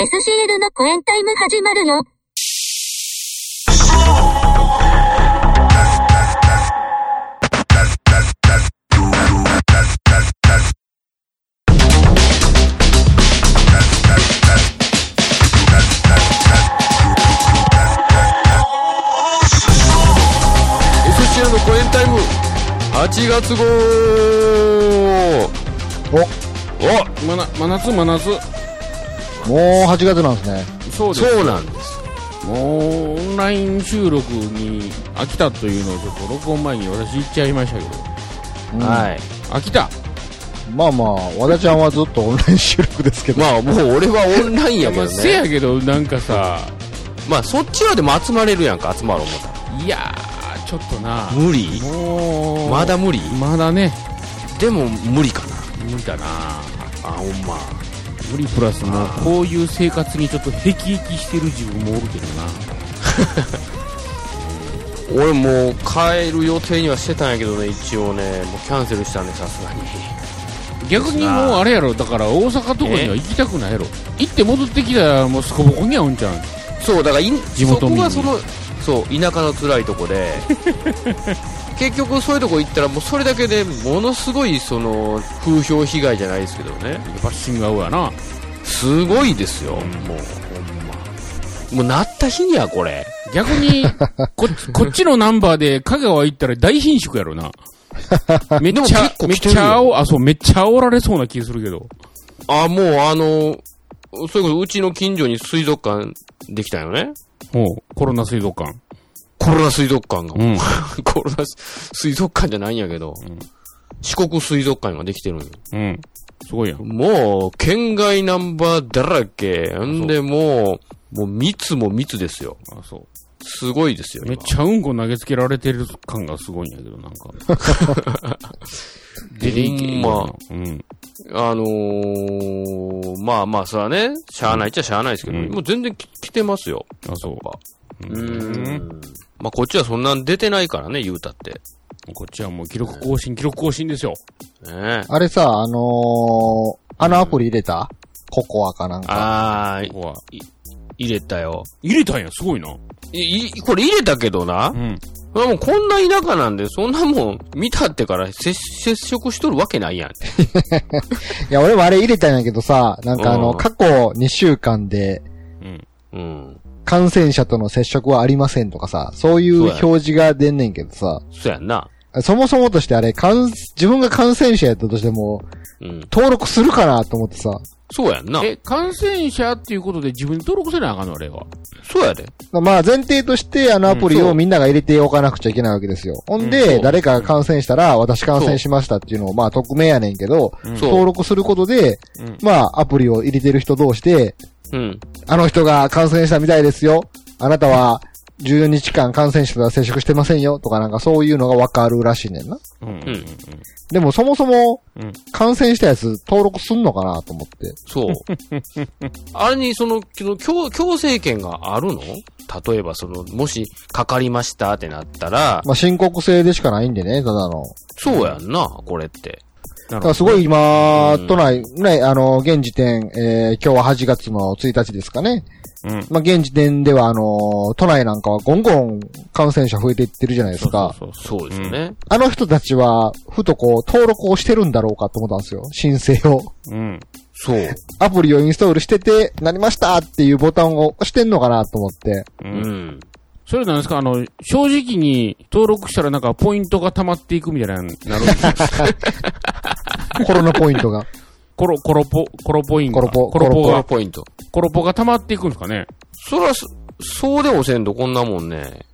SCL のコエンタイム始まるよ。SCL のコエンタイム8月号おおまな、真夏真夏。もう8月なんですね。そうです。そうなんです。もう、オンライン収録に飽きたというのをちょっと録音前に私言っちゃいましたけど、うん。はい。飽きた。まあまあ、和田ちゃんはずっとオンライン収録ですけど。まあもう俺はオンラインやけまあ、どせやねけど、なんかさ、まあそっちはでも集まれるやんか集まろう思ったいやー、ちょっとな。ら無理？もう、まだ無理？まだね、でも無理かな。無理だな。あほんま無理プラスもう、こういう生活にちょっと辟易してる自分もおるけどな。俺もう帰る予定にはしてたんやけどね一応ねもうキャンセルしたんでさすがに逆にもうあれやろ、だから大阪とかには行きたくないやろ。行って戻ってきたらもうすこぼこにゃうんちゃうん。そうだからい地元民にそこがそのそう田舎の辛いとこで 結局そういうとこ行ったらもうそれだけでものすごいその風評被害じゃないですけどねバッシング合うやな。すごいですよ、もうほんまもうなった日にはこれ逆に、こっち、こっちのナンバーで香川行ったら大貧縮やろな。めっちゃでも結、構めっちゃあそう、めっちゃ煽られそうな気するけど。あもうあのそれこそうちの近所に水族館できたよねおうコロナ水族館。コロナ水族館が、うん。コロナ水族館じゃないんやけど、ん四国水族館ができてるんようん。すごいやん。もう、県外ナンバーだらけ。んで、もう、もう密も密ですよ。あ、そすごいですよ。う。めっ今ちゃうんこ投げつけられてる感がすごいんやけど、なんか。出ていけほんまうん。あのー、まあまあ、それはね、しゃあないっちゃしゃあないですけど、うんもう全然き来てますよ。あ、そう。うーん。まあ、こっちはそんなん出てないからね、言うたって。こっちはもう記録更新、記録更新ですよ。ねあれさ、あのー、あのアプリ入れた？ココアかなんか。あー、ここは。入れたよ。入れたんや、すごいな。い、いこれ入れたけどなう。ん。それはもうこんな田舎なんで、そんなもん見たってから接接触しとるわけないやん。いや、俺もあれ入れたんやけどさ、なんかあの、うん過去2週間でうん。うん。感染者との接触はありませんとかさ、そういう表示が出んねんけどさ、そうやんな。そもそもとしてあれ、感自分が感染者やったとしても、うん。登録するかなと思ってさ、そうやんな。え、感染者っていうことで自分に登録せなあかんのあれは。そうやで。まあ前提としてあのアプリうんそうをみんなが入れておかなくちゃいけないわけですよ。ほんうんそで、う誰かが感染したら、私感染しましたっていうのを、まあ匿名やねんけど、登録することで、うんまあアプリを入れてる人同士で、うん。あの人が感染したみたいですよ。あなたは14日間感染者とは接触してませんよ。とかなんかそういうのがわかるらしいねんな。うん。うん。でもそもそもうん、感染したやつ登録すんのかなと思って。そう。あれにその、その強、強制権があるの？例えばその、もし、かかりましたってなったら、まあ申告制でしかないんでね、ただの。そうやんな、これって。だからすごい今、都内、ね、あの、現時点、えー今日は8月の1日ですかね。うん。まあ、現時点では、あの、都内なんかはゴンゴン感染者増えていってるじゃないですか。そうそうそうですよね。あの人たちは、ふとこう、登録をしてるんだろうかと思ったんですよ。申請を。そう。うん。そう。アプリをインストールしてて、なりましたっていうボタンを押してんのかなと思って。う。うんん。それなんですか？あの、正直に登録したらなんかポイントが溜まっていくみたいな、なるんですか？コロナポイントが。コロ、コロポ、コロポイント。コロポコロポこのが、ポイント。コロポが溜まっていくんですかね？そら、そそうでもせんとこんなもんね。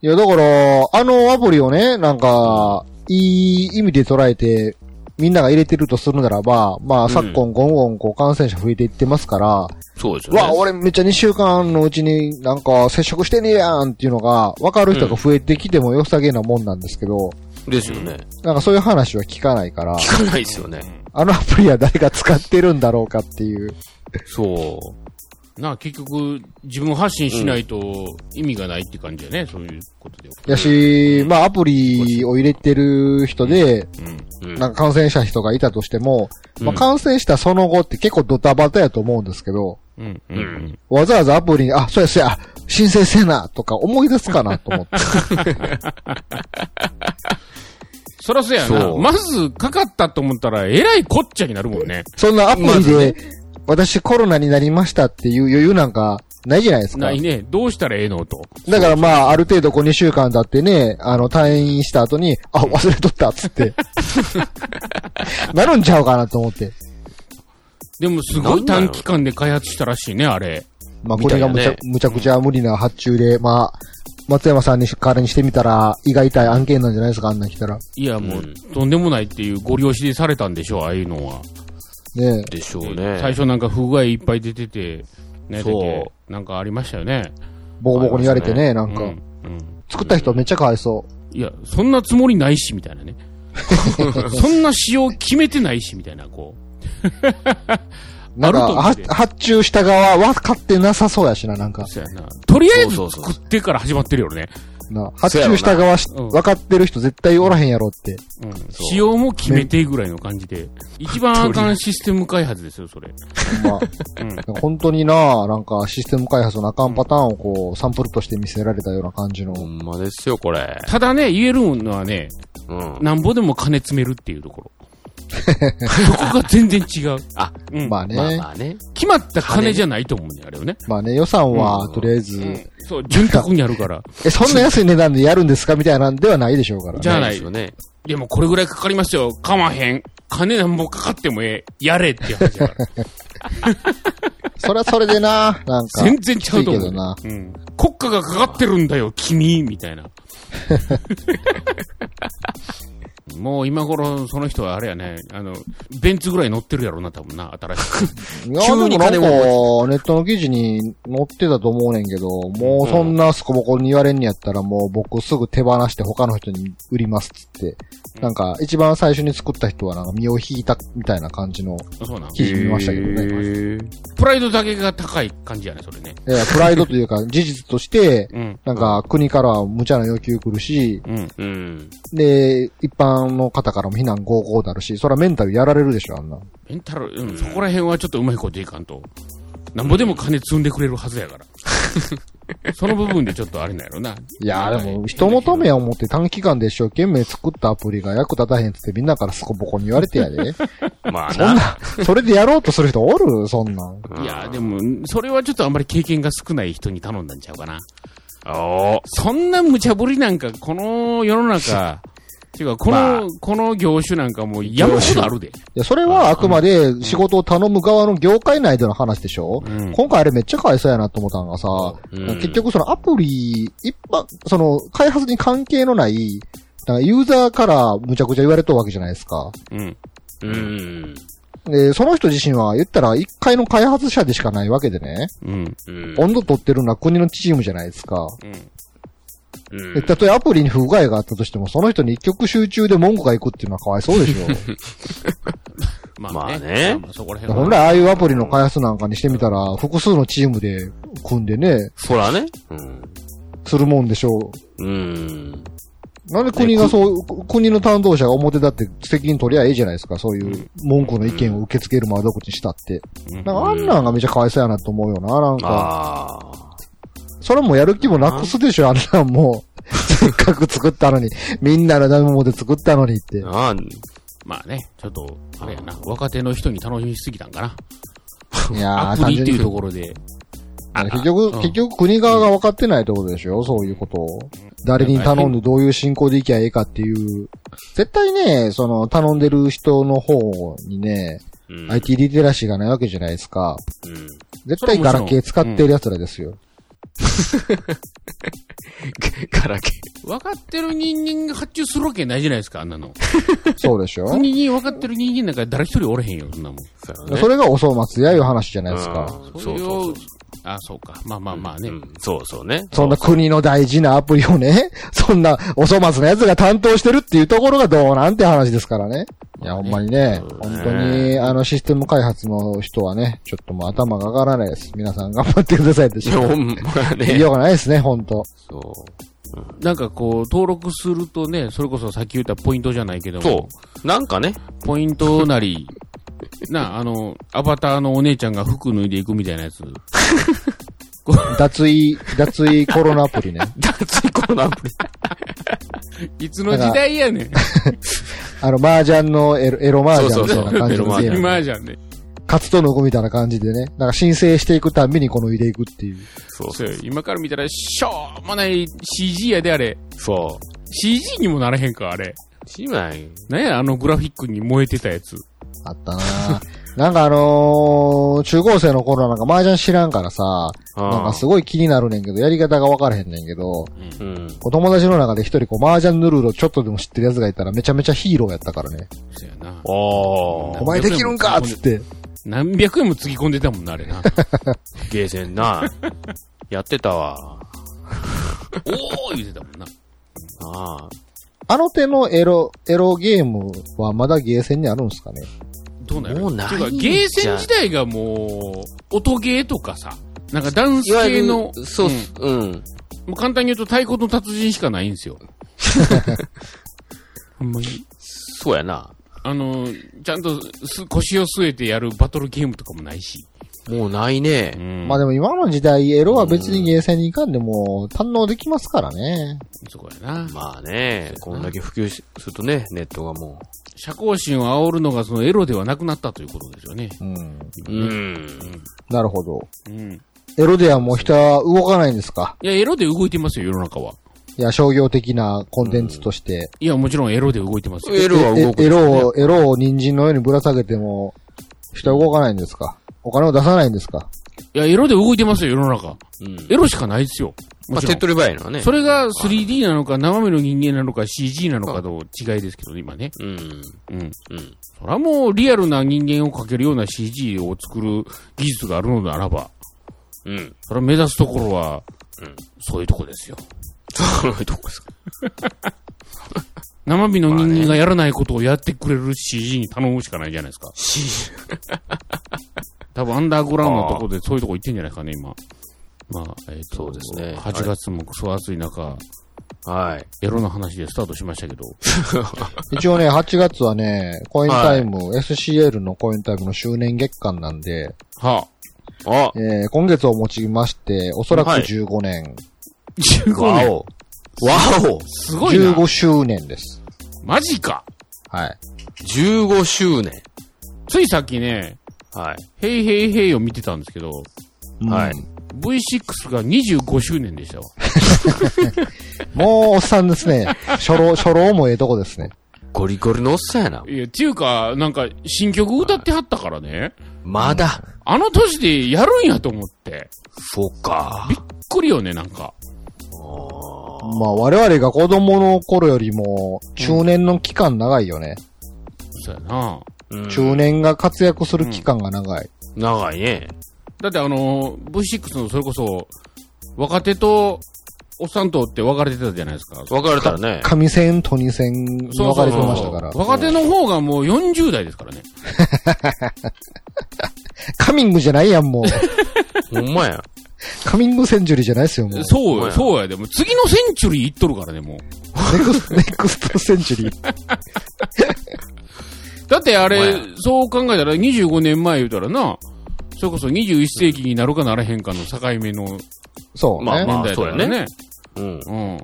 いや、だから、あのアプリをね、なんか、いい意味で捉えて、みんなが入れてるとするならば、まあ、ん昨今、ゴンゴン、こう、感染者増えていってますから、そうですよね。わ、俺めっちゃ2週間のうちになんか接触してねえやんっていうのが、わかる人が増えてきても良さげなもんなんですけど、ですよね。なんかそういう話は聞かないから、聞かないですよね。あのアプリは誰が使ってるんだろうかっていう。そう。なあ、結局、自分発信しないと意味がないって感じだね、そういうことで。やし、まあアプリを入れてる人で、うん。うん。なんか感染した人がいたとしても、まあうん感染したその後って結構ドタバタやと思うんですけど、うん。うん。うん。わざわざアプリに、あ、そうやそうや、申請せな、とか思い出すかなと思って。そらそうやな。まず、かかったと思ったら、えらいこっちゃになるもんね。そんなアプリで、私コロナになりましたっていう余裕なんかないじゃないですかな。いね。どうしたらええのと。だからまあ、ある程度こう2週間経ってね、あの、退院した後に、あ、忘れとったっつって。なるんちゃうかなと思って。でも、すごい短期間で開発したらしいね、あれ。まあ、これがむちゃ、むちゃくちゃ無理な発注で、まあ、松山さんに代わりにしてみたら、胃が痛い案件なんじゃないですか、あんなん来たら。いや、もう、うんとんでもないっていうご了承されたんでしょう、ああいうのは。ねでしょうね。最初なんか不具合いっぱい出てて、ね、そう出てなんかありましたよね。ボコボコに言われてね、なんか、うん。うん。作った人めっちゃかわいそいや、そんなつもりないし、みたいなね。そんな仕様決めてないし、みたいな、こう。う。なんか、発注した側分かってなさそうやしな、なんか。そうやな。とりあえずそうそうそう作ってから始まってるよね。な発注した側しうん分かってる人絶対おらへんやろって。うん。仕様も決めてぐらいの感じで。一番あかんシステム開発ですよ、それ。まあ、本当にな、なんかシステム開発のあかんパターンをこう、サンプルとして見せられたような感じの。ほんまですよ、これ。ただね、言えるのはね、うん。なんぼでも金詰めるっていうところ。そこが全然違う。あ、うん。まあね。まあまあね。決まった金じゃないと思うね、あれはね。まあね、予算はうんとりあえず、そう、潤沢にあるから。え、そんな安い値段でやるんですかみたいなんではないでしょうから。じゃあないですよね。でもこれぐらいかかりますよ。かまへん。金なんぼかかってもええ。やれっていう話だから。それはそれでな、なんか。全然ちゃうと思う。うん。国家がかかってるんだよ、君みたいな。もう今頃、その人はあれやね、あの、ベンツぐらい乗ってるやろな、多分な、新しく。いや、急に金もネットの記事に載ってたと思うねんけど、もうそんなスコボコに言われんにやったらもう僕すぐ手放して他の人に売りますっつって。なんか、一番最初に作った人はなんか身を引いたみたいな感じの。記事見ましたけどね。プライドだけが高い感じやね、それね。いや、プライドというか事実として、うん。なんか国からは無茶な要求来るし、うん。うん。で、一般の方からも非難合々だるし、それはメンタルやられるでしょ、あんな。メンタル、うん、そこら辺はちょっとうまいこといかんと。なんぼでも金積んでくれるはずやから。その部分でちょっとあれなんやろな。いやーでも、人のためや思って短期間で一生懸命作ったアプリが役立たへんってみんなからスコボコに言われてやで。まあな。そんな、それでやろうとする人おる？そんなん。うんいや、でも、それはちょっとあんまり経験が少ない人に頼んだんちゃうかな。おーそんな無茶ぶりなんか、この世の中、ていうか、この、まあこの業種なんかもう山ほどあるで。いや、それはあくまで仕事を頼む側の業界内での話でしょ、うん今回あれめっちゃかわいそうやなと思ったのがさ、うん結局そのアプリ、一般、その開発に関係のない、なんかユーザーからむちゃくちゃ言われとるわけじゃないですか。うん。うん。で、その人自身は言ったら一回の開発者でしかないわけでね、うん。うん。温度取ってるのは国のチームじゃないですか。うん。うんで、たとえアプリに不具合があったとしても、その人に一曲集中で文句がいくっていうのはかわいそうでしょ。ま まあねまあそこら辺は。本来ああいうアプリの開発なんかにしてみたら、複数のチームで組んでね、そらね。うん。するもんでしょう。うん。なんで国がそう、国の担当者が表だって責任取りゃええじゃないですか。そういう文句の意見を受け付ける窓口にしたって。うんなんかあんなんがめちゃかわいそうやなと思うよな。なんか、ああ。それもやる気もなくすでしょ、あんなんもう。せっかく作ったのに。みんなのダメもで作ったのにって。あまあね、ちょっと、あれやな、若手の人に楽しみすぎたんかな。いやー、アプリっていう単純に。ところで。結局、うん結局国側が分かってないってことでしょそういうことを。誰に頼んでどういう進行でいきゃええかっていう。絶対ね、その、頼んでる人の方にね、うん。IT リテラシーがないわけじゃないですか。うん。絶対ガラケー使ってる奴らですよ。ガラケ分かってる人間が発注するわけないじゃないですか、あんなの。そうでしょ？国に分かってる人間なんか誰一人おれへんよ、そんなもん。ー。そうそれがお粗末やいう話じゃないですか。うんそれを、あ、そうか。まあまあまあね。うんそうそうね。そんな国の大事なアプリをね、そんなお粗末な奴が担当してるっていうところがどうなんて話ですからね。いや、ほんまにね、本当に、あの、システム開発の人はね、ちょっともう頭が上がらないです。皆さん頑張ってくださいってしいや、かほんまね。言いようがないですね、本当そう。なんかこう、登録するとね、それこそさっき言ったポイントじゃないけども、そう。なんかね。ポイントなり、なあ、あの、アバターのお姉ちゃんが服脱いでいくみたいなやつ。脱衣、脱衣コロナアプリね。脱衣コロナアプリ。いつの時代やねん。あの、麻雀のエロ、エロ麻雀みたいな感じのゲーム。今じゃんね。カツと脱ぐみたいな感じでね。なんか申請していくたんびにこの入れいくっていう。そうそうよ今から見たら、しょうもない CG やで、あれ。そう。CG にもならへんか、あれ。しない。なんや、あのグラフィックに燃えてたやつ。あったななんかあのー、中高生の頃なんか麻雀知らんからさ、なんかすごい気になるねんけど、やり方が分からへんねんけど、うん。お友達の中で一人こう麻雀ヌルールをちょっとでも知ってる奴がいたらめちゃめちゃヒーローやったからね。そうやな。おー。お前できるんかっつって。何百円もつぎ込んでたもんな、あれな。ゲーセンな。やってたわ。おー言うてたもんな。ああ。あの手のエロ、エロゲームはまだゲーセンにあるんすかね？どうなる？もうないんじゃゲーセン自体がもう、音ゲーとかさ、なんかダンス系の、そうっんす、うん。もう簡単に言うと太鼓の達人しかないんですよ。ほんまに。そうやな。あの、ちゃんとす腰を据えてやるバトルゲームとかもないし。もうないねう。ん。まあでも今の時代、エロは別にゲーセンに行かんでも堪能できますからね。そこやな。まあね、こんだけ普及しするとね、ネットがも社交心を煽るのがそのエロではなくなったということですよね。うん。う。うん。なるほど。うん。エロではもう人は動かないんですか？いや、エロで動いてますよ、世の中は。いや、商業的なコンテンツとして。いや、もちろんエロで動いてますよ。エロは動くえエロを、エロを人参のようにぶら下げても、人は動かないんですか？お金を出さないんですか？いや、エロで動いてますよ、世の中。うん。エロしかないですよ。まあ。手っ取り早いのはね。それが 3D なのか、生身の人間なのか、CG なのかの違いですけどね、今ね。うん。うん。うん。それはもうリアルな人間を描けるような CG を作る技術があるのならば、うん。それは目指すところは、うんそういうとこですよ。そういうとこですか。生身の人間がやらないことをやってくれる CG に頼むしかないじゃないですか。多分アンダーグラウンドのところでそういうとこ行ってんじゃないですかね、今。まあ、えっ、と、そうですね8月もクソ暑い中、はい。エロの話でスタートしましたけど、一応ね、8月はね、コインタイム、SCL のコインタイムの周年月間なんで、はあ、えー今月をもちまして、おそらくはい15年、15年。わお。わお。すごいな。15周年です。マジか。はい。15周年。ついさっきね、はい。ヘイヘイヘイを見てたんですけど、はいうん V6 が25周年でしたわ。もう、おっさんですね。初老、初老もええとこですね。ゴリゴリのおっさんやな。いや、っていうか、なんか、新曲歌ってはったからね、まだ。あの年でやるんやと思って、そうか。びっくりよね、なんか。まあ、我々が子供の頃よりも、中年の期間長いよね。そうやな。うん中年が活躍する期間が長い。長いね。だってあの、V6 のそれこそ、若手と、おっさんとって分かれてたじゃないですか。別れたらね。上線、都二線に分かれてましたから。若手の方がもう40代ですからね。カミングじゃないやん、もう。ほんまや。カミングセンチュリーじゃないですよ、もう。そうよ、そうやで。もう次のセンチュリー行っとるからね、もう。ネクスト、ネクストセンチュリー。だってあれそう考えたら25年前言うたらな、それこそ21世紀になるかならへんかの境目のそうね。まあまあ年代だからね。うん。うん。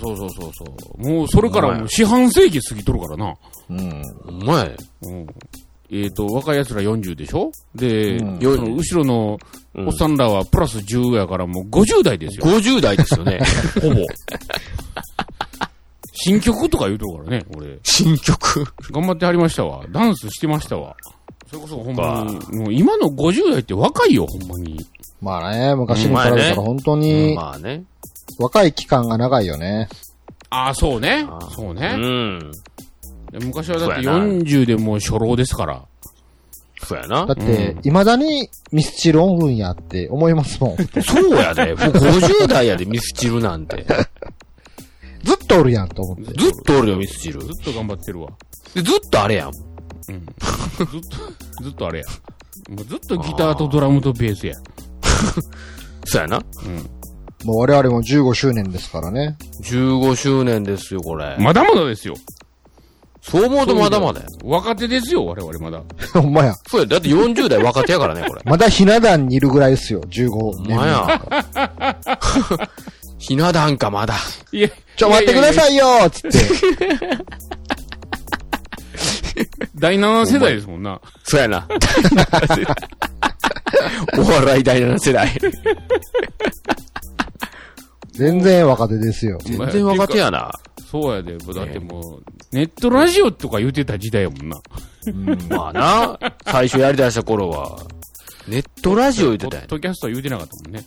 そうそうそうそう。もうそれからもう四半世紀過ぎとるからな。うん。ほんまや。うん。えっ、と、若い奴ら40でしょ？で、うんその後ろのおっさんらはプラス10やからもう50代ですよ。50代ですよね。ほぼ。新曲とか言うとるからね、俺。新曲？頑張ってはりましたわ。ダンスしてましたわ。それこそほんまに、もう今の50代って若いよ、ほんまに。まあね、昔に比べたら本当にまあね。若い期間が長いよね。ああ、そうねそうね。うん。昔はだってそうやな40でもう初老ですから。そうやなだっ。て、未だにミスチルおるんやって思いますもん。ずそうやで。もう50代やで、ミスチルなんて。っとおるやんと思って。ずっとおるよ、ミスチル。ずっと頑張ってるわ。でずっとあれやん。うん。ずっと、ずっとあれや。もうずっとギターとドラムとベースや。そうやな。うん。もう我々も15周年ですからね。15周年ですよ、これ。まだまだですよ。そう思うとまだまだよ。若手ですよ、我々まだ。ほんまや。そうや、だって40代若手やからね、これ。まだひな壇にいるぐらいですよ、15年。ほんまや。ひな壇か、まだ。いや、ちょ、待ってくださいよーつって。第7世代ですもんな。そうやな。お笑い第7世代。全然若手ですよ。全然若手やな。そうやで。だってもう、ネットラジオとか言ってた時代やもんな。まあな。最初やりだした頃は、ネットラジオ言ってたやんポッ。ドキャストは言うてなかったもんね。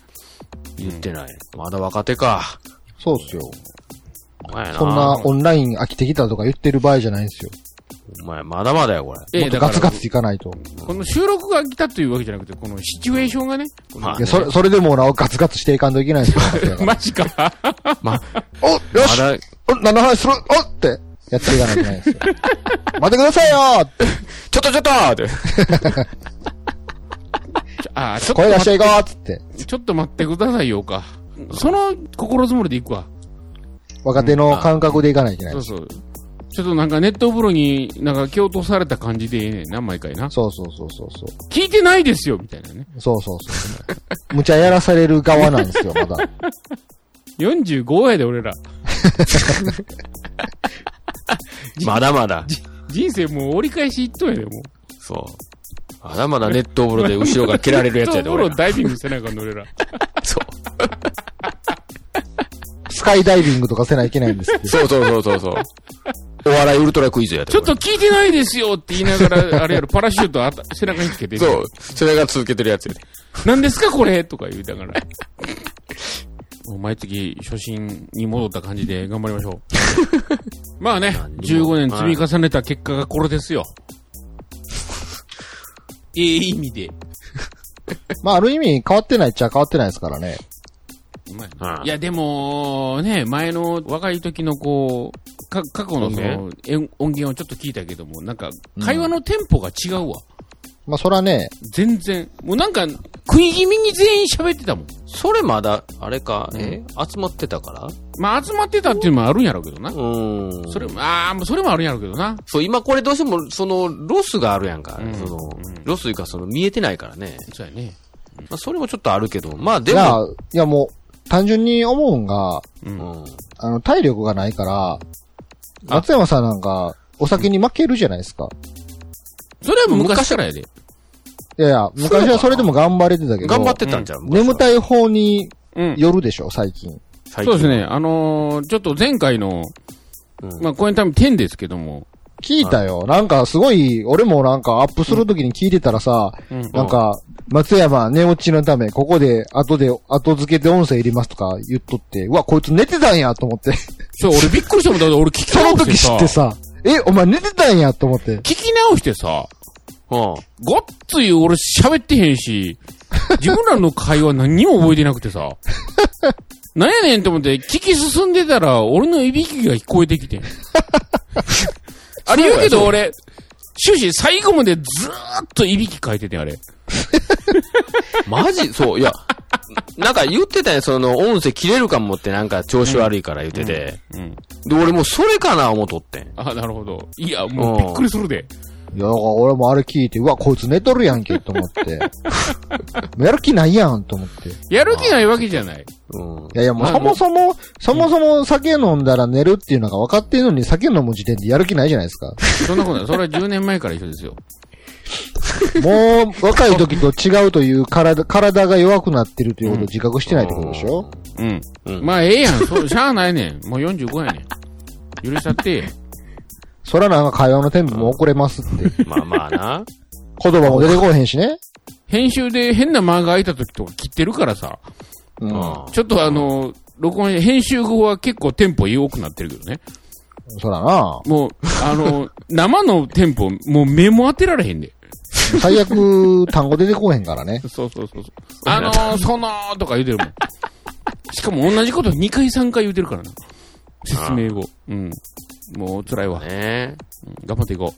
言ってない。まだ若手か。そうっすよ。お前やな。そんなオンライン飽きてきたとか言ってる場合じゃないんですよ。お前、まだまだよ、これ。えもっとガツガツいかないと。この収録が来たというわけじゃなくて、このシチュエーションがね。まあいや、それ、それでもなおガツガツしていかんといけないんですよ。マジか。ま、およしまだ、お何の話する？おってやっていかないといけないんですよ。待ってくださいよーってちょっとちょっとって。あ、ちょっと 声出していこ待うっつって。って、ちょっと待ってくださいよか。その心づもりでいくわ。若手の感覚でいかないといけないそうそう。ちょっとなんかネット風呂になんか蹴落とされた感じでええねんな、毎回な。そうそうそうそうそう。聞いてないですよ、みたいなね。そうそうそう。むちゃやらされる側なんですよ、まだ。45やで、俺ら。まだまだ。人生もう折り返しいっとんやで、もう。そう。まだまだネット風呂で後ろから蹴られるやつやで、ネット風俺ら。呂ダイビングせなあかんの、俺ら。そう。スカイダイビングとかせないといけないんですけど。そうそうそうそうそう。お笑いウルトラクイズやで。ちょっと聞いてないですよって言いながら、あれやろ、パラシュートあた背中につけて。そう。それが続けてるやつやで。何ですかこれとか言うたから。もう毎月初心に戻った感じで頑張りましょう。まあね、15年積み重ねた結果がこれですよ。ええ意味で。まあ、ある意味変わってないっちゃ変わってないですからね。うまいうんいや、でも、ね、前の若い時のこう、か過去のそのえん音源をちょっと聞いたけども、なんか、会話のテンポが違うわ。まあ、そらね、全然。もうなんか、食い気味に全員喋ってたもん。それまだ、あれか、え？集まってたから？まあ、集まってたっていうのもあるんやろうけどな。うん。それも、ああ、それもあるんやろうけどな。そう、今これどうしても、その、ロスがあるやんか。うんそのうん、ロスというか、その、見えてないからね。そうやね。まあ、それもちょっとあるけど、まあ、でいやも、、いやもう、単純に思うんが、う。うんん。あの、体力がないから、松山さんなんか、お酒に負けるじゃないですか。それはもう昔からやで。いやいや、昔はそれでも頑張れてたけど、頑張ってたんじゃん。い。眠たい方にうん。よるでしょ、最近。そうですね。。あのーちょっと前回の、うんまあ、公演タイム10ですけども、聞いたよ。なんかすごい、俺もなんかアップするときに聞いてたらさ、うんなんか、松山寝落ちのため、ここで後で、後付けで音声入れますとか言っとって、うわ、こいつ寝てたんやと思って。そう、俺びっくりしたもんだって俺聞きその時直してさ、知ってさ、え、お前寝てたんやと思って。聞き直してさ、うん。ごっつい俺喋ってへんし、自分らの会話何にも覚えてなくてさ、なんやねんと思って聞き進んでたら俺のいびきが聞こえてきて ん。あれ言うけど俺、終始最後までずーっといびき書いててんあれ。マジ？そう、いや、なんか言ってたよ、その、音声切れるかもってなんか調子悪いから言ってて。うん。で、俺もうそれかな思っとってん。あ、なるほど。いや、もうびっくりするで。いや、だから俺もあれ聞いて、うわ、こいつ寝とるやんけ、と思って。やる気ないやん、と思って。いやる気ないわけじゃない。うん。やいや、もうまあそもそも、そもそも酒飲んだら寝るっていうのが分かってるのに酒飲む時点でやる気ないじゃないですか。そんなことない。それは10年前から一緒ですよ。もう、若い時と違うという体、体が弱くなってるということを自覚してないってことでしょ、うん。うんまあ、ええやん。そう、しゃあないねん。もう45やねん。許しちゃって。そらなんか会話のテンポも遅れますって。まあまあな。言葉も出てこへんしね。編集で変な間が空いた時とか切ってるからさ。うん。うん。ちょっとあの、録音、編集後は結構テンポ良くなってるけどね。そらな。もう、あの、生のテンポ、もう目も当てられへんで。最悪、単語出てこへんからね。そうそうそうそう。あのー、そのーとか言うてるもん。しかも同じこと2回3回言うてるからな。説明後。うん。もう辛いわ。ねうん頑張っていこ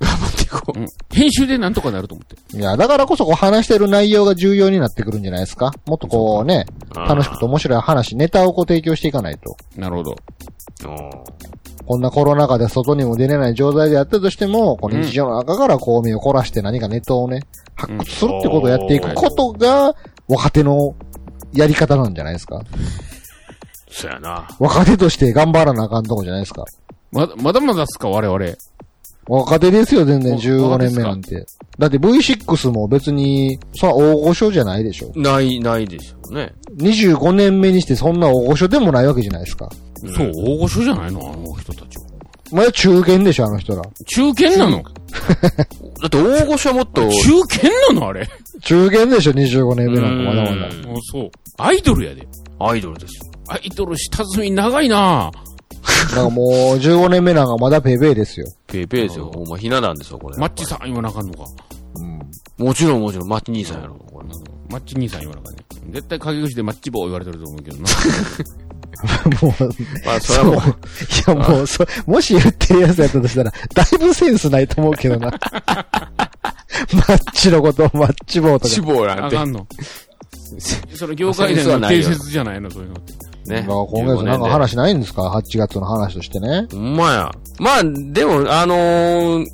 頑張っていこう。うん。編集でなんとかなると思って。いや、だからこそこう話してる内容が重要になってくるんじゃないですか？もっとこうね、楽しくて面白い話、ネタをこう提供していかないと。なるほど。こんなコロナ禍で外にも出れない状態であったとしても、この日常の中からこう身を凝らして何かネタをね、発掘するってことをやっていくことが、若手のやり方なんじゃないですか？そうやな。若手として頑張らなあかんとこじゃないですか？ま、まだまだっすか、我々。若手ですよ、全然お15若手っすか年目なんて。だって V6 も別に、そんな大御所じゃないでしょ。ない、ないでしょうね。25年目にしてそんな大御所でもないわけじゃないですか。そう、大御所じゃないの？あの人たちは。まだ中堅でしょ、あの人ら。中堅なの？だって大御所はもっと、中堅なの？あれ。中堅でしょ、25年目なんかまだまだ。うんあそう。アイドルやで。アイドルです。アイドル下積み長いななんかもう15年目なんかまだペーペーですよ。ペーペーですよ。ほんま、ひな壇ですよ、これ。マッチさん言わなあかんのか。うん。もちろん、もちろん、マッチ兄さんやろ、これ。マッチ兄さん言わなあかんね。絶対陰口でマッチ棒言われてると思うけどな。もう、まあ、それはもう、いやもう、そ、もし言ってるやつやったとしたら、だいぶセンスないと思うけどな。マッチのことをマッチ棒とか。脂肪なんてあか。んの。その業界での定説じゃないの、そういうのって。ね。まあ今月なんか話ないんですか ?8 月の話としてね。ほんまや。まあ、でも、あのー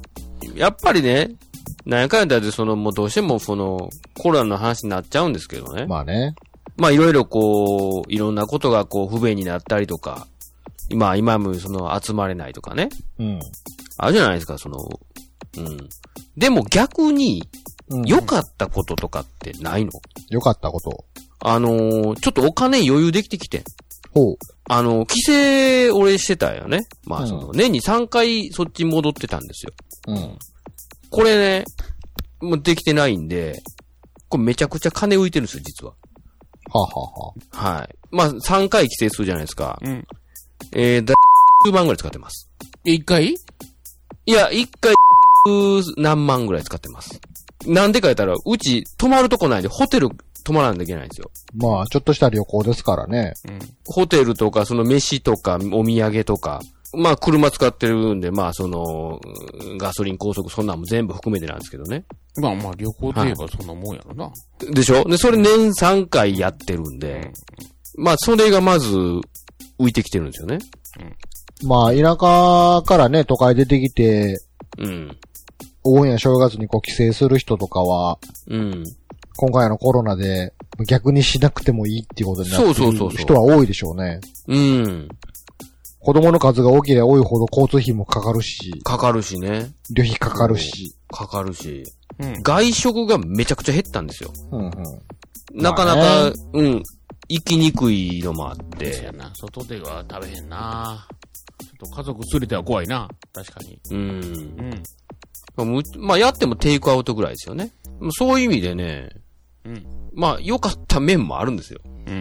やっぱりね、なんやかんやで、その、もうどうしても、その、コロナの話になっちゃうんですけどね。ままあね。あ、いろいろこう、いろんなことがこう、不便になったりとか、今、今もその、集まれないとかね。うん。あるじゃないですか、その、うん。でも逆に、うん良かったこととかってないの？よかったこと。あのーちょっとお金余裕できてきてん。ほう。あの、帰省俺してたよね。まあ、うんその、年に3回そっち戻ってたんですよ。うん。これね、もうできてないんで、これめちゃくちゃ金浮いてるんですよ、実は。はあ、はあはあ、はい。まあ、3回帰省するじゃないですか。うん。えー、だ、10万ぐらい使ってます。え、一回？いや、1回、何万ぐらい使ってます。なんでか言ったら、うち泊まるとこないんで、ホテル泊まらなきゃいけないんですよ。まあ、ちょっとした旅行ですからね。うん。ホテルとか、その飯とか、お土産とか、まあ車使ってるんで、まあその、うんガソリン高速そんなんも全部含めてなんですけどね。まあまあ、旅行といえばそんなもんやろな。でしょ？で、それ年3回やってるんで、まあそれがまず浮いてきてるんですよね。まあ、田舎からね、都会出てきて、うん。お盆や正月にこう帰省する人とかは、うん。今回のコロナで逆にしなくてもいいっていうことになってるそうそうそうそう人は多いでしょうね。うん。子供の数が多ければ多いほど交通費もかかるし、かかるしね。旅費かかるし。かかるし。うん。外食がめちゃくちゃ減ったんですよ。うんうん。なかなまあか、うん。行きにくいのもあっですやて。な。外では食べへんな。ちょっと家族連れては怖いな。確かに。うん。うん。まあむまあ、やってもテイクアウトぐらいですよね。そういう意味でね、うん。まあ、良かった面もあるんですよ。うん。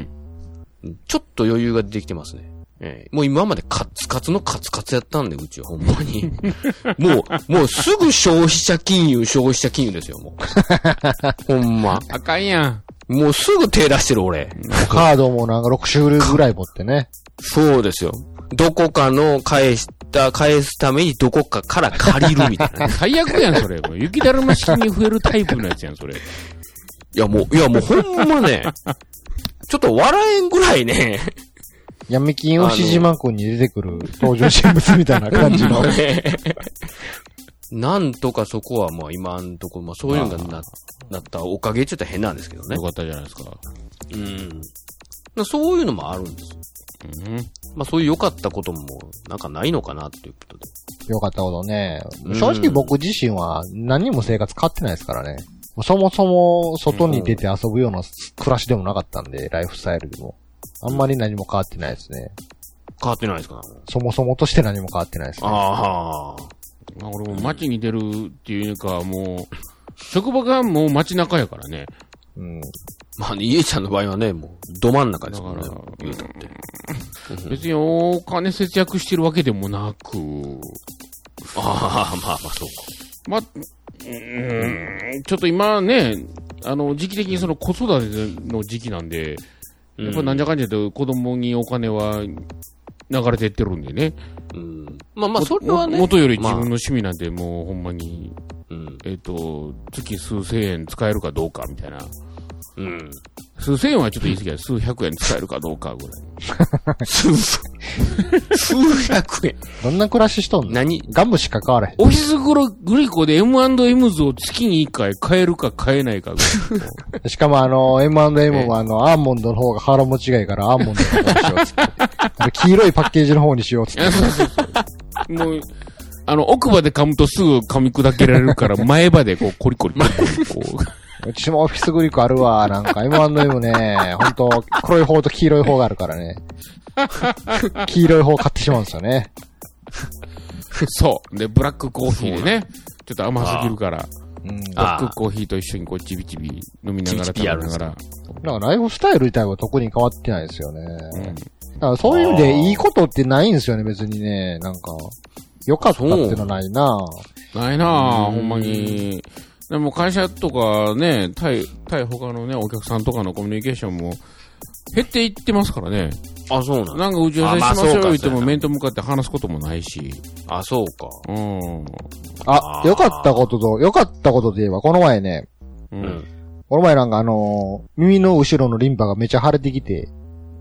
うんちょっと余裕が出てきてますね。ええもう今までカツカツのカツカツやったんで、うちはほんまに。もう、もうすぐ消費者金融、消費者金融ですよ、もう。ほんま。あかんやん。もうすぐ手出してる、俺。カードもなんか6種類ぐらい持ってね。そうですよ。どこかの返した、返すためにどこかから借りるみたいな。最悪やん、それ。もう雪だるま式に増えるタイプのやつやん、それ。いや、もう、いや、もうほんまね、ちょっと笑えんぐらいね、闇金牛島くんに出てくる登場人物みたいな感じの。なんとかそこはまあ今んとこ、まあそういうのがな、なったおかげって言ったら変なんですけどねよ。かったじゃないですか。うん。まあそういうのもあるんです。うん。まあそういう良かったこともなんかないのかなっていうことで。よかったことね。うん正直僕自身は何にも生活変わってないですからね。そもそも外に出て遊ぶような暮らしでもなかったんで、ライフスタイルでも。あんまり何も変わってないですね。変わってないですか？そもそもとして何も変わってないですね。ああ。まあ俺も街に出るっていうか、もう、職場がもう街中やからね。うん。まあね、家ちゃんの場合はね、もう、ど真ん中ですからね。言うたって。別にお金節約してるわけでもなく、ああ、まあまあ、そうか。ま、うーん、ちょっと今ね、あの、時期的にその子育ての時期なんで、やっぱなんじゃかんじゃで子供にお金は流れてってるんでね。うん。まあまあ、それはね。も元より自分のまあ趣味なんてもうほんまに、うん。えっ、と、月数千円使えるかどうかみたいなうん。数千円はちょっと言い過ぎや。数百円使えるかどうかぐらい。数、数百円。どんな暮らししとんの？何？ガムしか買われへん。オフィスグログリコで M&M ズを月に1回買えるか買えないかぐらい。しかもあの、M&M もあの、アーモンドの方が腹持ちがいいから、アーモンドの方にしようっつって。黄色いパッケージの方にしようっつって。そうそうそう。もう、あの、奥歯で噛むとすぐ噛み砕けられるから、前歯でこう、コリコリ。こううちもオフィスグリコあるわ。なんか M&M ね、ほんと、黒い方と黄色い方があるからね。黄色い方買ってしまうんですよね。そう。で、ブラックコーヒーでね、ちょっと甘すぎるから、うん。ブラックコーヒーと一緒にこう、ちびちび飲みながら食べながら。なんかライフスタイル自体は特に変わってないですよね。うんだからそういう意味でいいことってないんですよね、別にね。なんか、良かったっていうのはないなないなぁ、うんほんまに。でも会社とかね、対、対他のね、お客さんとかのコミュニケーションも減っていってますからね。あ、そうなんだ。なんか打ち合わせしあましょうそうか言っても面と向かって話すこともないし。あ、そうか。うん。あ、良かったことと、良かったことで言えば、この前ね、う。うんん。この前なんかあのー耳の後ろのリンパがめっちゃ腫れてきて、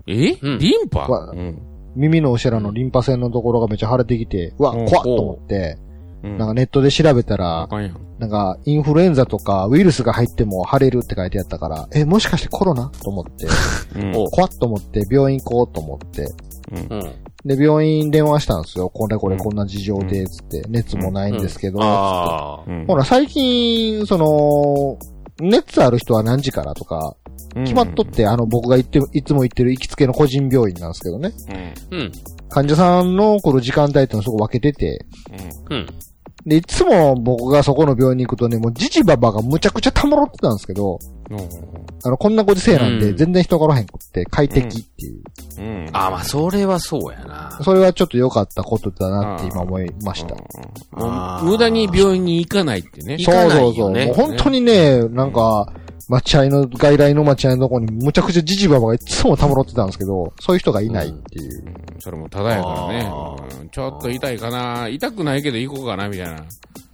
え？うんリンパ？わうん。耳の後ろのリンパ腺のところがめっちゃ腫れてきて、うわ、うん怖っと思って、うん。なんかネットで調べたあら、かんやん。なんか、インフルエンザとかウイルスが入っても腫れるって書いてあったから、え、もしかしてコロナ？と思って、うん。お怖っと思って病院行こうと思って、うん。うん。で、病院電話したんですよ。これこれうんこんな事情で、つって。熱もないんですけど、ああ。うんほら、最近、その、熱ある人は何時からとか、決まっとって、あの、僕が行って、いつも行ってる行きつけの個人病院なんですけどね。うん。うん。患者さんの来る時間帯っていうのをそこ分けてて、うん。で、いつも僕がそこの病院に行くとね、もうじじばばがむちゃくちゃたまろってたんですけど、うん。あの、こんなご時世なんで、うん全然人がおらへんくって、快適っていう。うん。あ、まあ、それはそうやな。それはちょっと良かったことだなって今思いました。もう無駄に病院に行かないってね。行そうそうそう。もう本当にね、なんか、待合の、外来の待合のとこにむちゃくちゃじじばばがいつもたまろってたんですけど、そういう人がいないっていう。それもただやからねあ。うんちょっと痛いかな。痛くないけど行こうかな、みたいな。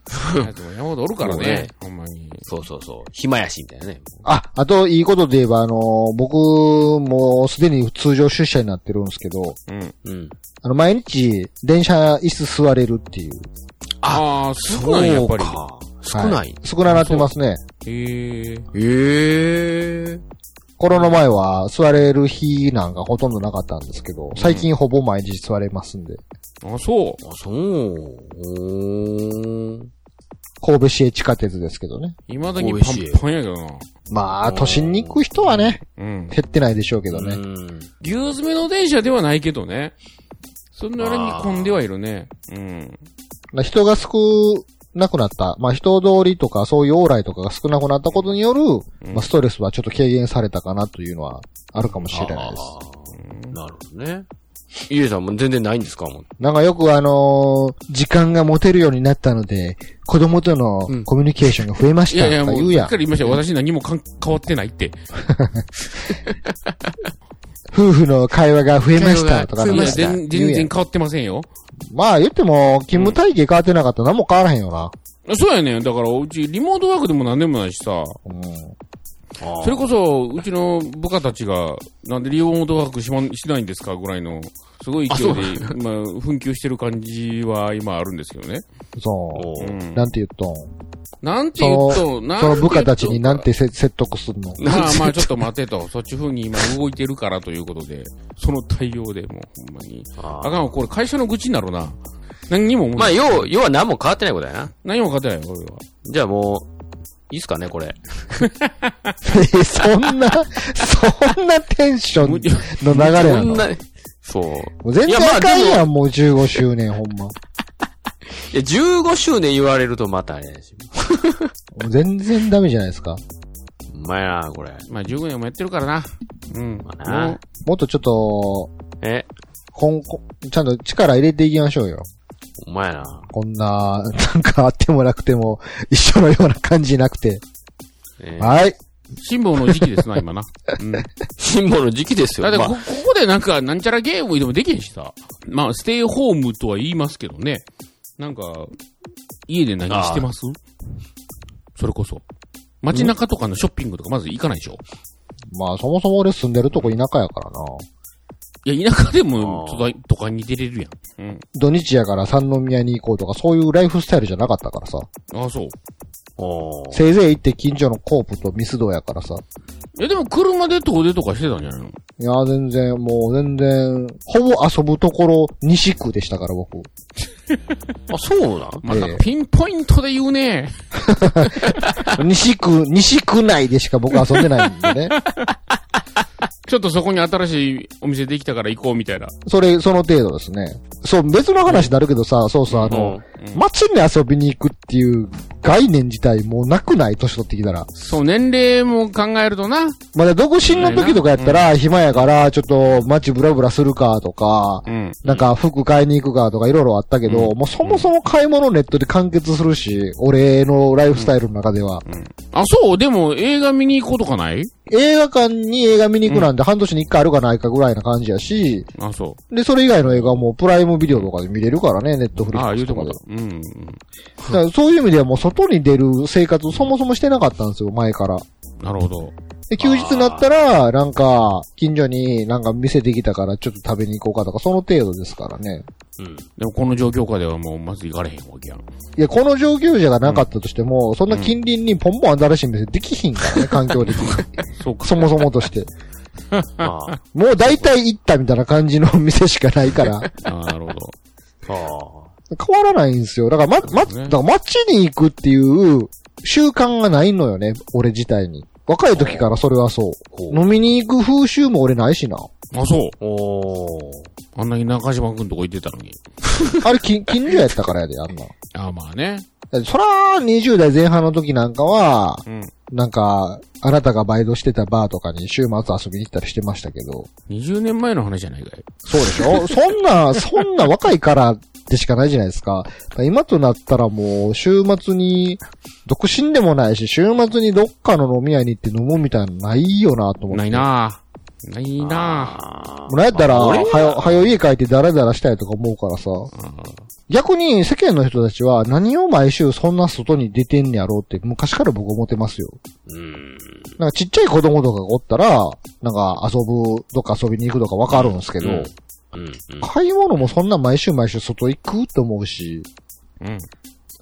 やつも山ほどおるからねそうね。ほんまに。そうそうそう。暇やし、みたいなね。あ、あと、いいことで言えば、あの、僕、もうすでに通常出社になってるんですけど、うん。うん。あの、毎日、電車椅子座れるっていう。ああ、少ない、やっぱり。か。少ない。少ななってますね。へえ。へえ。コロナ前は座れる日なんかほとんどなかったんですけど、最近ほぼ毎日座れますんで。あ、そう。あ、そう。おー神戸市営地下鉄ですけどね。未だにパンパンやけどな。まあ、都心に行く人はね、うん。減ってないでしょうけどね。うん。牛詰めの電車ではないけどね。そんなに混んではいるね。うん。まあ人が少なくなった。まあ、人通りとかそういう往来とかが少なくなったことによる、まあ、ストレスはちょっと軽減されたかなというのはあるかもしれないです。なるほどね。ゆえさんも全然ないんですか？もうなんかよくあのー時間が持てるようになったので、子供とのうんコミュニケーションが増えましたいやいや、もう、とか言うやんさっきか。ら言いましたよ。私何もかん変わってないって。夫婦の会話が増えましたとか全然変わってませんよ。まあ言っても、勤務体系変わってなかったら何も変わらへんよな。そうやねん。だから、うち、リモートワークでも何でもないしさ。うん。それこそ、うちの部下たちが、なんでリモートワークしま、しないんですかぐらいの、すごい勢いで、まあ、紛糾してる感じは今あるんですけどね。そおーうんう。。なんて言っとん？なんて言うと、なんてその部下たちになんてせ説得するの？まあまあちょっと待てと。そっち風に今動いてるからということで、その対応でもうほんまに。ああかんわ、これ会社の愚痴になるな。何にも思う。まあ、要、要は何も変わってないことやな。何も勝てないよ、俺は。じゃあもう、いいっすかね、これ。え そんな、そんなテンションの流れなの？そんな、そう。もう全然ああかんやん、もう15周年、ほんま。や、15周年言われるとまたあれやし。う全然ダメじゃないですか。うまいな、これ。まあ15年もやってるからな。うん。まあなもっとちょっと、え、こんこちゃんと力入れていきましょうよ。お前な。こんな、なんかあってもなくても、一緒のような感じなくて。えはい。辛抱の時期ですな、今な。うん。だ辛抱の時期ですよ。ってこ、まここでなんか、なんちゃらゲームでもできへんしさ。まあ、ステイホームとは言いますけどね。なんか、家で何してます？それこそ。街中とかのショッピングとかまず行かないでしょ？まあ、そもそも俺住んでるとこ田舎やからな。いや、田舎でも都会とかに出れるやん。うん。土日やから三宮に行こうとか、そういうライフスタイルじゃなかったからさ。ああ、そう。せいぜい行って近所のコープとミスドやからさ。いや、でも車で遠出とかしてたんじゃないの？いや、全然、もう全然、ほぼ遊ぶところ西区でしたから、僕。あ、そうなん？またええピンポイントで言うね。西区、西区内でしか僕遊んでないんでね。ちょっとそこに新しいお店できたから行こうみたいな。それ、その程度ですね。そう、別の話になるけどさ、そうそう、あの、街に遊びに行くっていう概念自体もうなくない年取ってきたら。そう、年齢も考えるとな。まだ独身の時とかやったら、暇やから、ちょっと街ブラブラするかとか、うん。なんか服買いに行くかとかいろいろあったけど、うんもうそもそも買い物ネットで完結するし、俺のライフスタイルの中では。あ、そう？でも映画見に行こうとかない？映画館に映画見に行くなんて半年に一回あるかないかぐらいな感じやし、あ、そで、それ以外の映画はもうプライムビデオとかで見れるからね、ネットフう。リああ、ックスとかで言うん。だからそういう意味ではもう外に出る生活そもそもしてなかったんですよ、前から。なるほど。で、休日になったら、なんか、近所になんか店できたからちょっと食べに行こうかとか、その程度ですからね。うん。でもこの状況下ではもうまず行かれへんわけやん。いや、この状況じゃなかったとしても、そんな近隣にポンポン新しい店できひんからね、環境的に。そうか。そもそもとして。まあ、もう大体行ったみたいな感じの店しかないから、ああ、なるほど。あ変わらないんですよ。だから、ま、ま、だから街に行くっていう習慣がないのよね、俺自体に。若い時からそれはそう。飲みに行く風習も俺ないしな。あ、そう。あ。おー。あんなに中島くんとこ行ってたのに。あれ、近、近所やったからやで、あんな。ああ、まあね。そら、20代前半の時なんかは、うん。なんか、あなたがバイトしてたバーとかに週末遊びに行ったりしてましたけど。20年前の話じゃないかい。そうでしょ？そんな、そんな若いからでしかないじゃないですか。だから今となったらもう、週末に、独身でもないし、週末にどっかの飲み屋に行って飲むみたいなのないよなと思って。ないなないなあもうなんやったら、俺はよ、はよ家帰ってダラダラしたいとか思うからさ。逆に世間の人たちは何を毎週そんな外に出てんやろうって昔から僕思ってますよ。うん。なんかちっちゃい子供とかがおったら、なんか遊ぶ、どっか遊びに行くとかわかるんですけど、うんうん。うん。買い物もそんな毎週毎週外行くと思うし、うん。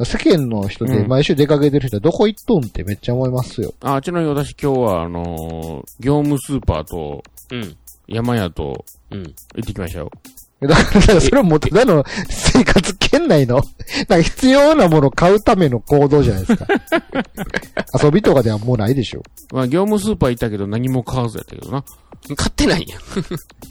世間の人で毎週出かけてる人はどこ行っとんってめっちゃ思いますよ。あ、ちなみに私今日は、あのー業務スーパーとうん。山屋とうん。行ってきましたよ。だから、だからそれはもうただの生活圏内の、なんか必要なものを買うための行動じゃないですか。遊びとかではもうないでしょ。まあ、業務スーパー行ったけど何も買わずやったけどな。買ってないやん。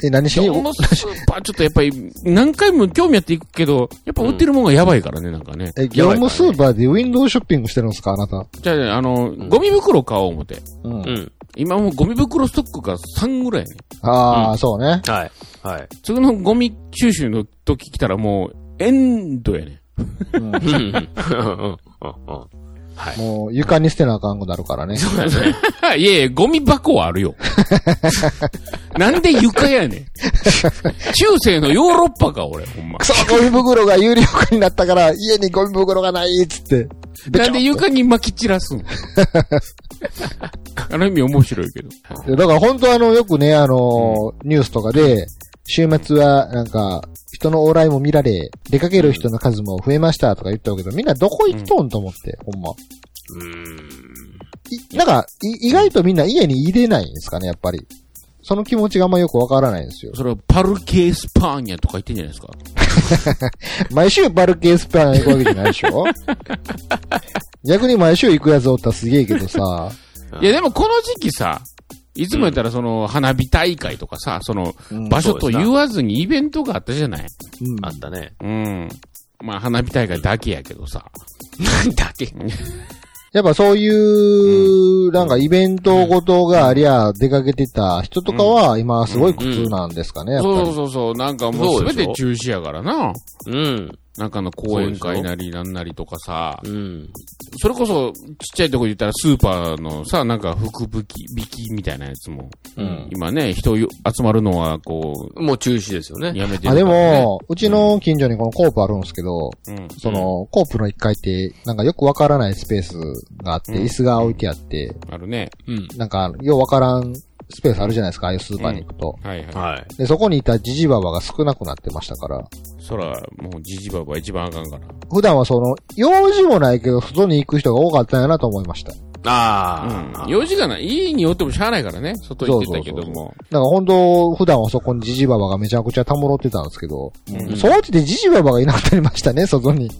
え、何しに業、務スーパーちょっとやっぱり何回も興味あって行くけど、やっぱ売ってるもんがやばいからね、なんかね。え、業務スーパーでウィンドウショッピングしてるんですか？あなた。じゃあね、あの、ゴミ袋買おう思って。うん。うん。今もうゴミ袋ストックが3ぐらいやね。ああ、うんそうね。はい。はい。次のゴミ収集の時来たらもう、エンドやね。うん。はい。もう床に捨てなあかん。くなるからね。そうですね。いやいや、ゴミ箱はあるよ。なん。で床やねん。中世のヨーロッパか、俺、ほん。まく。そ、ゴミ袋が有料化になったから、家にゴミ袋がないっつって。なん。で床に巻き散らすん。あの意味面白いけど。でだから本当あの、よくね、あの、ニュースとかで、週末はなんか、人の往来も見られ、出かける人の数も増えましたとか言ったけど、みんなどこ行きとんと思って、ほんま。うん。いなんか、い意外とみんな家に入れないんですかね、やっぱり。その気持ちがあんまよくわからないんですよ。それはパルケースパーニャとか言ってんじゃないですか？毎週バルケースパン行くわけじゃないでしょ？逆に毎週行くやつおったらすげえけどさ。いや、でもこの時期さ、いつもやったらその花火大会とかさ、その場所と言わずにイベントがあったじゃない？うんあったね。うん。まあ花火大会だけやけどさ。だけ。やっぱそういう、なんかイベントごとがありゃ出かけてた人とかは今すごい苦痛なんですかね、やっぱそうり。そうそう、なんかもうすべそうでしょて中止やからな。うん。なんかの講演会なりなんなりとかさ、うん。それこそ、ちっちゃいとこで言ったらスーパーのさ、なんか福引き、引きみたいなやつも、うん。今ね、人よ集まるのは、こもう中止ですよう、ね。やめてるあ、でも、うちの近所にこのコープあるんですけど、うん、その、コープの1階って、なんかよくわからないスペースがあって、うん椅子が置いてあって、あるね。うん。なんか、ようわからんスペースあるじゃないですか、ああいうスーパーに行くと。はいはい。はい。で、そこにいたジジババが少なくなってましたから、そら、もうジジババ一番あかんから。普段はその、用事もないけど、外に行く人が多かったんやなと思いました。だかああ。うん。用事がない。いいによってもしゃあないからね。外行ってたけどそうも。ら本当、普段はそこにジジババがめちゃくちゃたむろってたんですけど、うんそうってジジババがいなくなりましたね、外に。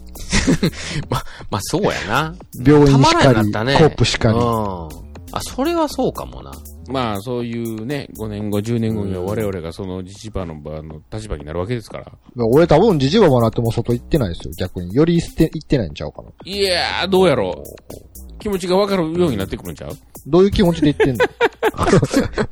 まあ、そうやな。病院しかり、ね。コープしかりうん。。あ、それはそうかもな。まあ、そういうね、5年後、10年後には我々がそのジジバの場の立場になるわけですから。俺多分ジジババなっても外行ってないですよ、逆に。より捨て、行ってないんちゃうかな。いやー、どうやろう。気持ちがわかるようになってくるんちゃう？どういう気持ちで言ってんの？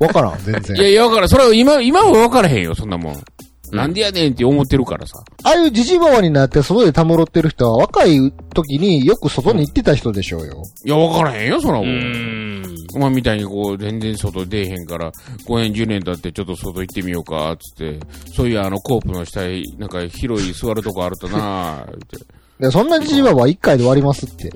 わからん、全然い。やいや、わからん。それは今、今はわからへんよ、そんなもん。なんでやねんって思ってるからさ。ああいうジジババになって外でたむろってる人は若い時によく外に行ってた人でしょうよ。いや、わからへんよ、そらもうう。ん。お前みたいにこう、全然外出えへんから、5年、10年経ってちょっと外行ってみようか、つって。そういうあの、コープの下へ、なんか広い座るとこあるとなぁ、って。でそんなジジババは一回で終わりますって。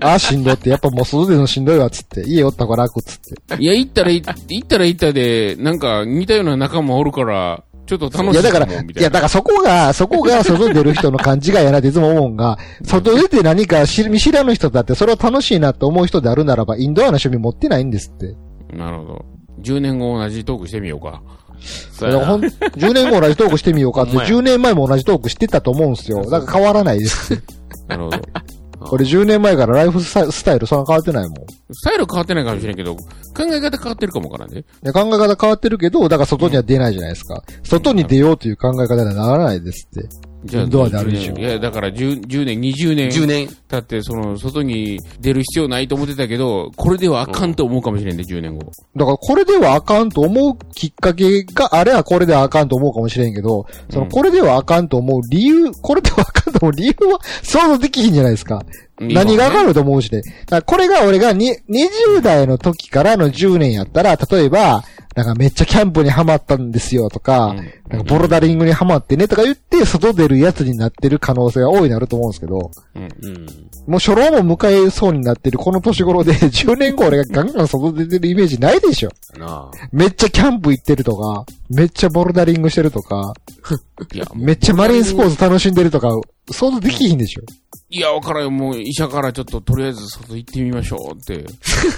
あ あ、しんどって、やっぱもう外でのしんどいわ、つって。家おった方が楽、つって。いや、行ったらい、行ったら行ったで、なんか似たような仲間おるから、ちょっと楽しいいや、だから、いや。だからそこが、そこが外に出る人の勘違いやなっていつも思うんが、外出て何か知見知らぬ人だって、それを楽しいなと思う人であるならば、インドアな趣味持ってないんですって。なるほど。10年後同じトークしてみようか。そうほん10年後同じトークしてみようかって、ほんまや10年前も同じトークしてたと思うんですよ。だから変わらないです。なるほど。俺10年前からライフスタイルそんな変わってないもん。スタイル変わってないかもしれんけど、考え方変わってるかもわからんね。で考え方変わってるけど、だから外には出ないじゃないですか。外に出ようという考え方にはならないですって。じゃあ、ドアであるでしょ10年いや、だから 10, 10年、20年。10年。経って、その、外に出る必要ないと思ってたけど、これではあかんと思うかもしれんね、10年後。だからこれではあかんと思うきっかけがあれはこれではあかんと思うかもしれんけど、そのうんこれではあかんと思う理由、これではあかんと思う理由は想像できひんじゃないですか。何がわかるると思うしね。だからこれが俺がに20代の時からの10年やったら、例えば、なんかめっちゃキャンプにハマったんですよとか、なんかボルダリングにハマってねとか言って、外出るやつになってる可能性が大いなると思うんですけど、うん。もう初老も迎えそうになってるこの年頃で、10年後俺がガンガン外出てるイメージないでしょ。めっちゃキャンプ行ってるとか、めっちゃボルダリングしてるとか、めっちゃマリンスポーツ楽しんでるとか、想像できひんでしょ。いや、わからんよ。もう医者からちょっととりあえず外行ってみましょうって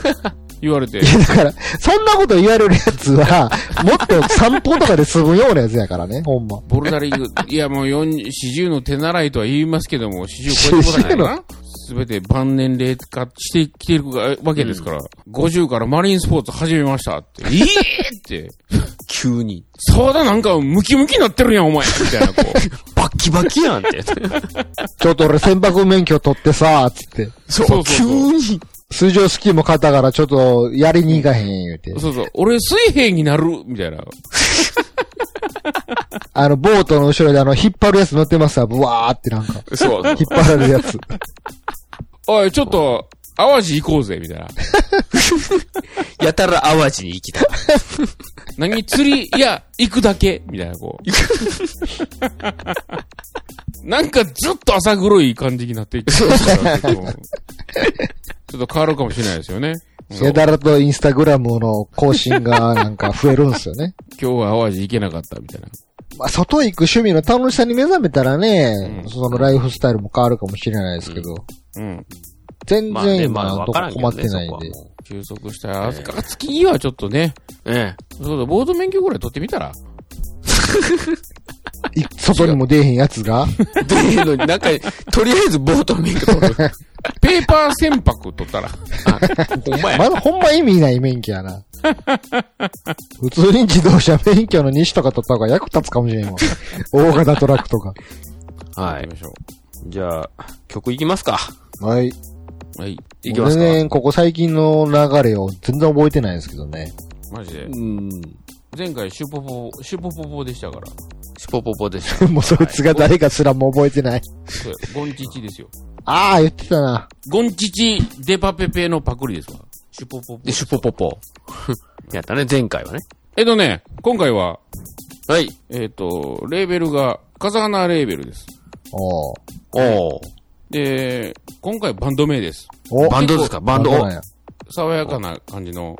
言われてい。や、だから、そんなこと言われるやつは、もっと散歩とかで済むようなやつやからね、ほんま。ボルダリング、いやもう40 40の手習いとは言いますけども、40を超えてこないな。すべて万年齢化してきてるわけですから、50からマリンスポーツ始めましたって。い いって。急に。そうだ、なんかムキムキになってるやん、お前みたいな、こう。バッキバキやんって。ちょっと俺船舶免許取ってさ、つって。そうそうそうそう急に。水上スキーも買ったからちょっとやりに行かへん言うて。そうそう。俺水平になるみたいな。あの、ボートの後ろであの、引っ張るやつ乗ってますわ、ブワーってなんか。そう。引っ張られるやつ。おい、ちょっと、淡路行こうぜ、みたいな。やたら淡路に行きたい。何釣り、いや、行くだけ、みたいな、こう。なんかずっと浅黒い感じになっていってるからちょっとちょっと変わるかもしれないですよね。やだらとインスタグラムの更新がなんか増えるんすよね。今日は淡路行けなかった、みたいな。まあ、外行く趣味の楽しさに目覚めたらね、うんそのライフスタイルも変わるかもしれないですけど、うん。全まあね、然まあ今のとこわからんけ困ってないんで。も収束したら、あつきはちょっとね、う。えそうだ、ボード免許ぐらい取ってみたら い外にも出えへんやつが、え。で、ええのに、なんか、とりあえずボートの免許取る。ペーパー船舶取ったら。ほんまや。まだほんま意味ない免許やな。普通に自動車免許の西とか取った方が役立つかもしれんわ。大型トラックとか。はい行き。ましょじゃあ、曲いきますか。はい。う。はい。いきますか。全然ここ最近の流れを全然覚えてないんですけどね。マジで？うん。前回シュポポ、シュポポポでしたから。シポポポでした。もうそいつが誰かすらも覚えてない。そうやゴンチチですよ。ああ、言ってたな。ゴンチチデパペペのパクリですわ。シュポポポで、。シュポポポ。やったね、前回はね。えっとね、今回は、はい。えっ、と、レーベルが、風穴レーベルです。おーおー。で、今回バンド名です。おバンドですか？バンド？そうなんや爽やかな感じの、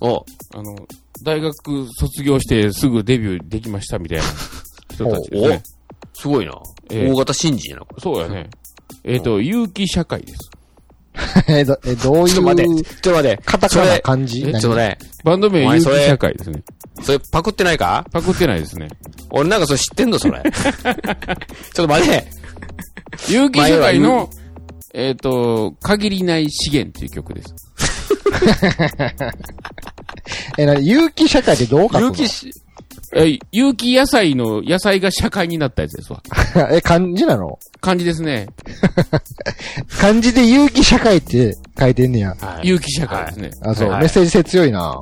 お、お、あの、大学卒業してすぐデビューできましたみたいな 人たちですね。すごいな。ええ大型新人やな、これ。そうやね。えっ、と、有機社会です。え、どえどういう、ちょっと待って、ちょっと待って。カタカナ漢字えちょっとね、バンド名有機社会ですね。それパクってないか？パクってないですね。俺なんかそれ知ってんの？それ。ちょっと待って。有機社会の、えっ、と、限りない資源っていう曲です。え、なに、有機社会ってどう書くの？有機し、え、有機野菜の野菜が社会になったやつですわ。え、漢字なの？感じですね。漢字で有機社会って書いてんねや。はい有機社会ですね。あ、そう、はいメッセージ性強いな。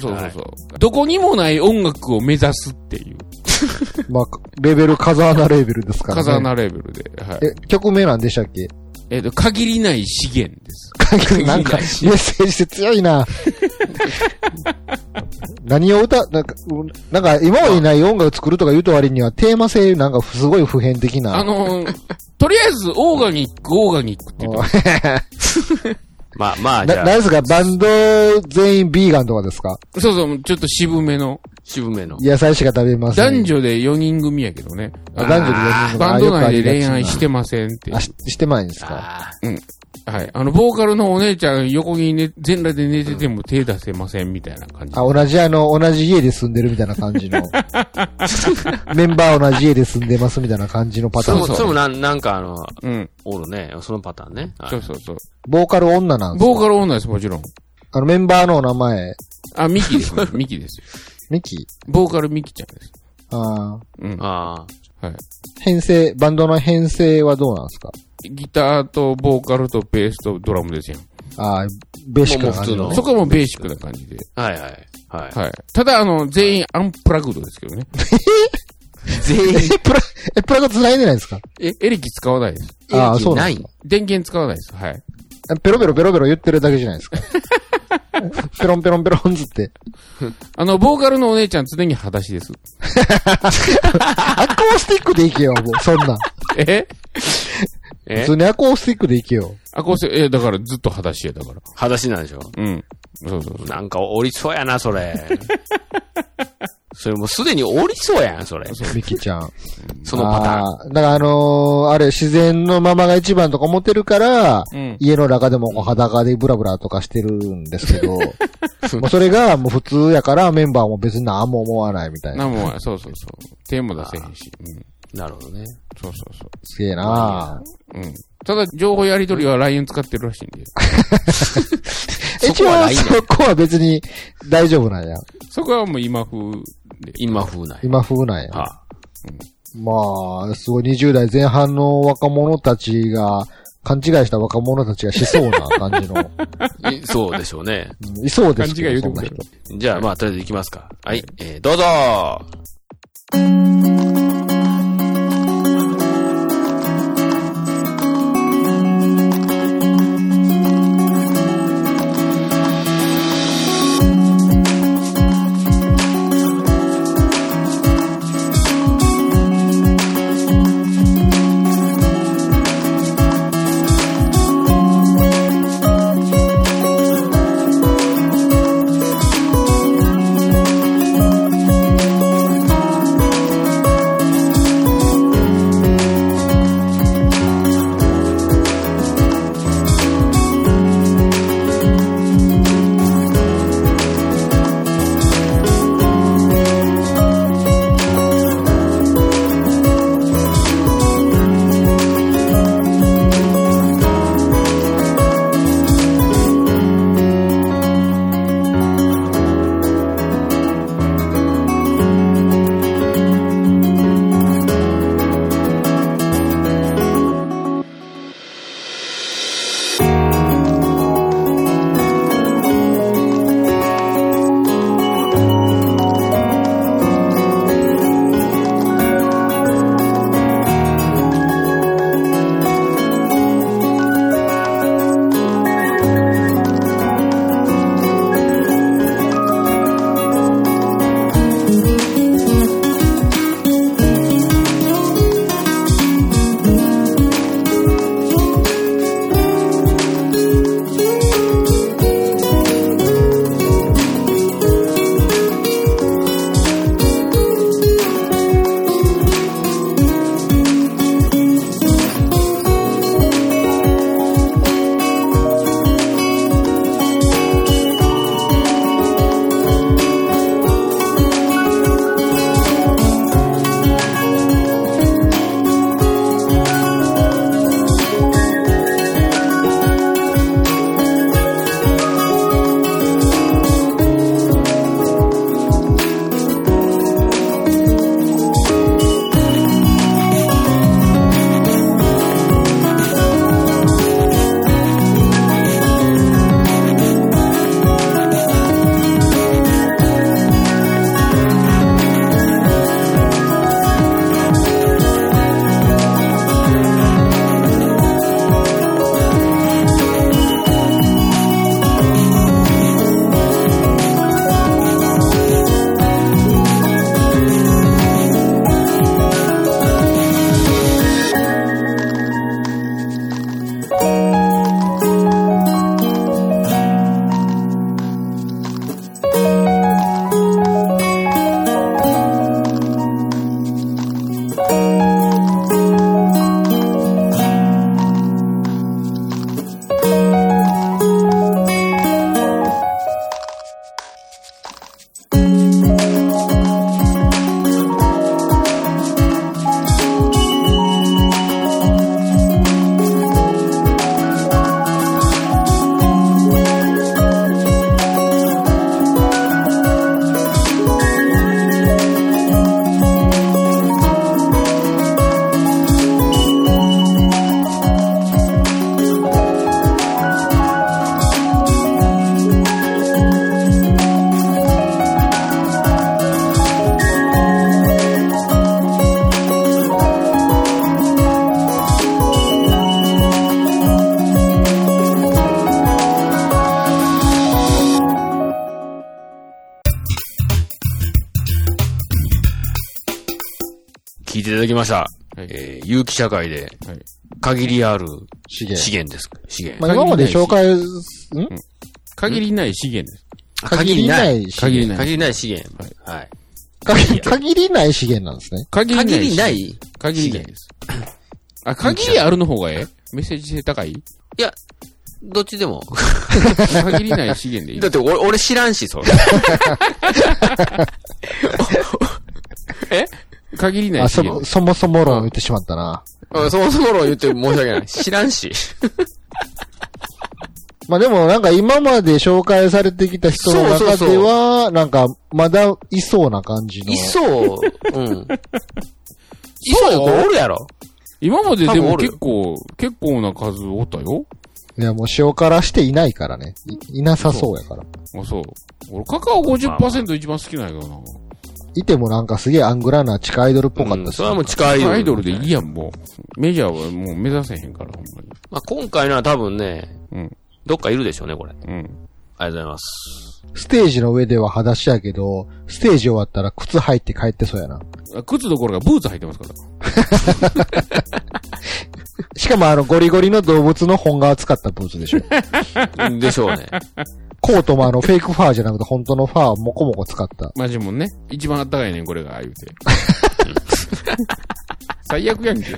そうそうそう。どこにもない音楽を目指すっていう、まあ、レベル、風穴レベルですからね。風穴レベルで。はい。え、曲名なんでしたっけ？えっ、と、限りない資源です。なんか、メッセージ性強いな。何を歌、なんか、うんなんか今までにない音楽作るとか言うと割にはテーマ性なんかすごい普遍的な。あのーとりあえず、オーガニック、オーガニックって言って まあまあ、じな、ゃあ、なんですか？バンド全員ビーガンとかですか？そうそう、ちょっと渋めの。渋めの。野菜しか食べません。男女で4人組やけどね。あ男女で4人とかバンド内で恋愛してませんっていうあ、ししてないんですか？あはい。あの、ボーカルのお姉ちゃん横にね、全裸で寝てても手出せませんみたいな感じ。あ、同じあの、同じ家で住んでるみたいな感じの。メンバー同じ家で住んでますみたいな感じのパターン。それも、それもなんなんかあの、うん。おるね。そのパターンね。はいそうそうそう。ボーカル女なんですか？ボーカル女です、もちろん。あの、メンバーのお名前、あ、ミキですね。ミキですよ。ミキ？ボーカルミキちゃんです。ああ。うん。あはい。編成、バンドの編成はどうなんですか？ギターとボーカルとベースとドラムですよ。ああ、ベーシックな感じのもう普通のそこはもうベーシックな感じで。あ。はいはい。はい。はい。ただ、あの、全員アンプラグドですけどね。全員、え、プラ、え、プラグ繋いでないんですか？え、エレキ使わないです。ああ、そうない。電源使わないです。はい。ペロペロペロペロ言ってるだけじゃないですか。ペロンペロンペロンつって。あの、ボーカルのお姉ちゃん常に裸足です。アコースティックでいけよ、もう、そんなん。え？え？普通にアコースティックでいけよ。あ、こうして、え、だからずっと裸足や、だから。裸足なんでしょ？うん。そうそうそう。なんかおりそうやな、それ。それもうすでにおりそうやん、それ。ミキちゃん。そのパターン。あーだからあのーあれ、自然のままが一番とか思ってるから、うん。家の中でもこう裸でブラブラとかしてるんですけど、もうそれがもう普通やからメンバーも別に何も思わないみたいな。なんも、そうそうそう。手も出せへんし。うん。なるほどね。そうそうそすげえなう。うん。ただ、情報やり取りは LINE 使ってるらしいんで。そこはないねそこは別に大丈夫なんや。そこはもう今風で。今風なんや。今風なんや。はまあ、すごい20代前半の若者たちが、勘違いした若者たちがしそうな感じの。あ いそうでしょうね。うんいそうですけど、勘違い言うそんなてく人。じゃあ、まあ、とりあえず行きますか。はい。えー、どうぞ「社会ではい。限りある資源。資源です。資源。まあ、今まで紹介、ん？限りない資源です。限りない資源。限りない。限りない資源。はい。限限りない資源なんですね。限りない。限りない限りないです。あ、限りあるの方がええ？メッセージ性高い？いや、どっちでも。限りない資源でいいだって俺、俺知らんし、それ。え限りないあ、そ。そもそも論言ってしまったな。うんそもそも論言って申し訳ない。知らんし。まあでもなんか今まで紹介されてきた人の中では、なんかまだいそうな感じの。いそう。うん。いそうよ、これおるやろ。今まででも結構、結構な数おったよ。いやもう塩辛していないからね。いいなさそうやから。あ、そう。俺、カカオ50%一番好きなんやけどな。いてもなんかすげえアングラな地下アイドルっぽかったし、うんそれはもう近いアイドルでいいやん、もう。メジャーはもう目指せへんから、ほんまに。まあ、今回のは多分ね、うん。どっかいるでしょうね、これ。ありうん。がとうございます。ステージの上では裸足やけど、ステージ終わったら靴履いて帰ってそうやな。あ靴どころかブーツ履いてますから。しかもあのゴリゴリの動物の本革使ったブーツでしょ。でしょうね。コートもあのフェイクファーじゃなくて本当のファーもこもこ使った。マジもんね。一番あったかいねん、これが、言うて。最悪やんけ。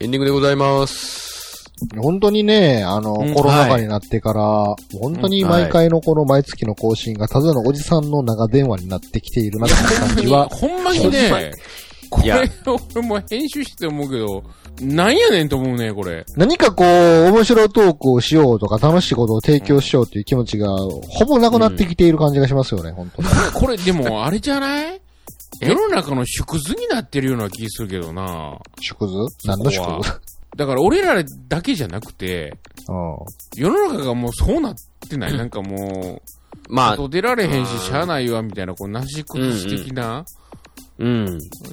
エンディングでございます。本当にね、あの、うんコロナ禍になってから、本当に毎回のこの毎月の更新が、ただのおじさんの長電話になってきているなって感じは、ほんまにね、これ、俺も編集してて思うけど、なんやねんと思うね、これ。何かこう、面白いトークをしようとか、楽しいことを提供しようという気持ちが、ほぼなくなってきている感じがしますよね、本当に。これ、でも、あれじゃない？え？世の中の縮図になってるような気するけどな。縮図？何の縮図？だから俺らだけじゃなくて、うん。世の中がもうそうなってない？なんかもう、まあ、外出られへんし、しゃあないわ、みたいな、こう、なし崩し的な、うん。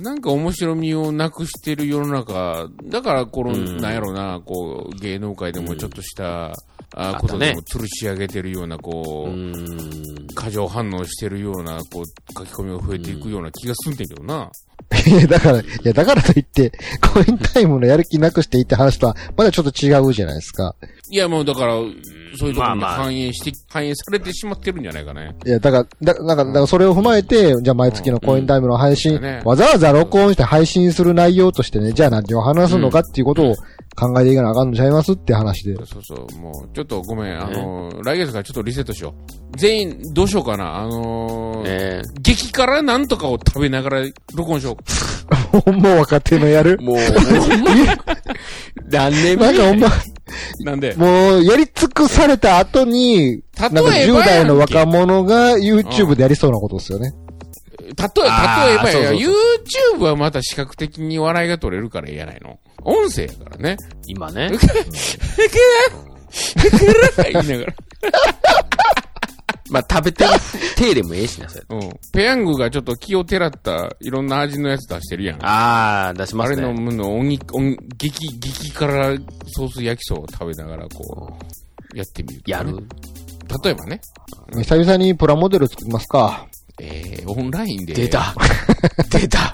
なんか面白みをなくしてる世の中、だから、この、うんなんやろな、こう、芸能界でもちょっとした、ああことでねも吊るし上げてるような、こうう、ん。過剰反応してるような、こう、書き込みが増えていくような気がすんねんけどな。いや、だから、いや、だからといって、コインタイムのやる気なくしていいって話とは、まだちょっと違うじゃないですか。いや、もうだから、そういうところにまあまあ。反映して、反映されてしまってるんじゃないかね。いや、だから、だなんか、だからそれを踏まえて、じゃあ毎月のコインタイムの配信、うんね。わざわざ録音して配信する内容としてね、じゃあ何を話すのかっていうことを考えていかなあかんのちゃいますって話で。そうそう、もう、ちょっとごめん、あの、来月からちょっとリセットしよう。全員、どうしようかな、あのーえ激辛なんとかを食べながら録音しよう。もう若手のやる？ー、もう、何年目？なんかほんま、なんで、もう、やり尽くされた後に、なんか10代の若者が YouTube でやりそうなことですよね。例え、例えばや、YouTube はまた視覚的に笑いが取れるからいいやないの。音声やからね。今ね。言いながら。まあ、食べてる手でもええしな、それ。うん。ペヤングがちょっと気をてらったいろんな味のやつ出してるやん。あー、出しますあれの、おに、おに、激、激辛ソース焼きそばを食べながら、こう、やってみる、やる例えばね。久々にプラモデル作りますか。えー、オンラインで。出た。出た。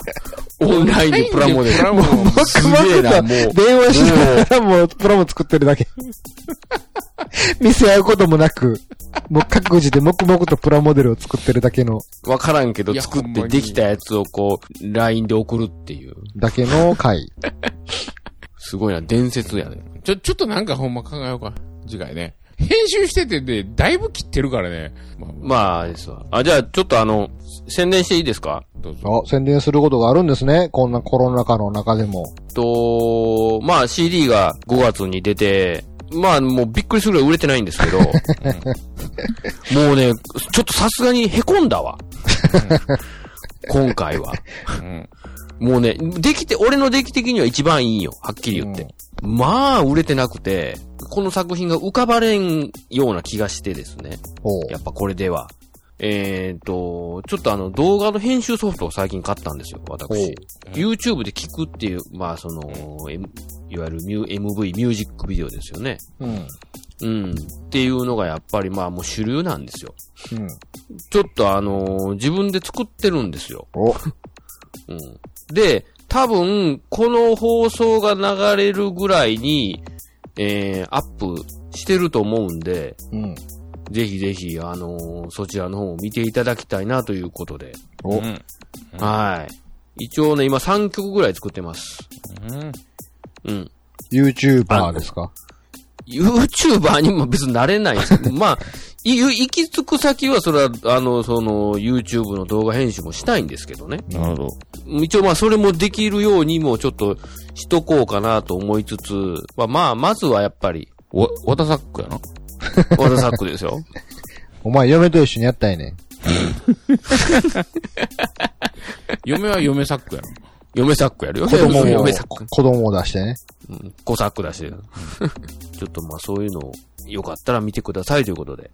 オンラインでプラモデル。プラモデルすげえな、もう。電話しながらもうプラモ作ってるだけ。見せ合うこともなく、もう各自で黙々とプラモデルを作ってるだけの、わからんけど作ってできたやつをこう、LINE で送るっていう。だけの回。すごいな、伝説やね。ちょ、ちょっとなんかほんま考えようか。次回ね。編集しててで、だいぶ切ってるからね。まあ、まあ、ですわ。あ、じゃあ、ちょっとあの、宣伝していいですか？どうぞ。あ、宣伝することがあるんですね。こんなコロナ禍の中でも。と、まあ CD が5月に出て、まあもうびっくりするぐらい売れてないんですけど、もうね、ちょっとさすがに凹んだわ。今回は。うん。もうね、できて、俺の出来的には一番いいよ。はっきり言って。まあ、売れてなくて、この作品が浮かばれんような気がしてですね。やっぱこれでは。えーと、ちょっとあの動画の編集ソフトを最近買ったんですよ、私。YouTube で聞くっていう、まあその、M いわゆるミュ MV、ミュージックビデオですよね。うん。うん。っていうのがやっぱりまあもう主流なんですよ。うん。ちょっとあのー自分で作ってるんですよ。お、うん。で、多分、この放送が流れるぐらいに、えー、アップしてると思うんで、うん。ぜひぜひ、あのーそちらの方を見ていただきたいなということで。お、うん。はい。一応ね、今3曲ぐらい作ってます。うん。うん。YouTuber ですか？YouTuber にも別になれないですけど、まあ、い行き着く先は、それは、あの、その、YouTube の動画編集もしたいんですけどね。なるほど。一応まあ、それもできるようにもちょっとしとこうかなと思いつつ、まあ、まあ、まずはやっぱり、わ、わたさっくやな。ワタサックですよ。お前嫁と一緒にやったんやねん。嫁は嫁サックやな。嫁サックやるよ。子供も嫁サック。、子供を出してね。うん、子サックだし。ちょっとまあ、そういうのを、よかったら見てくださいということで。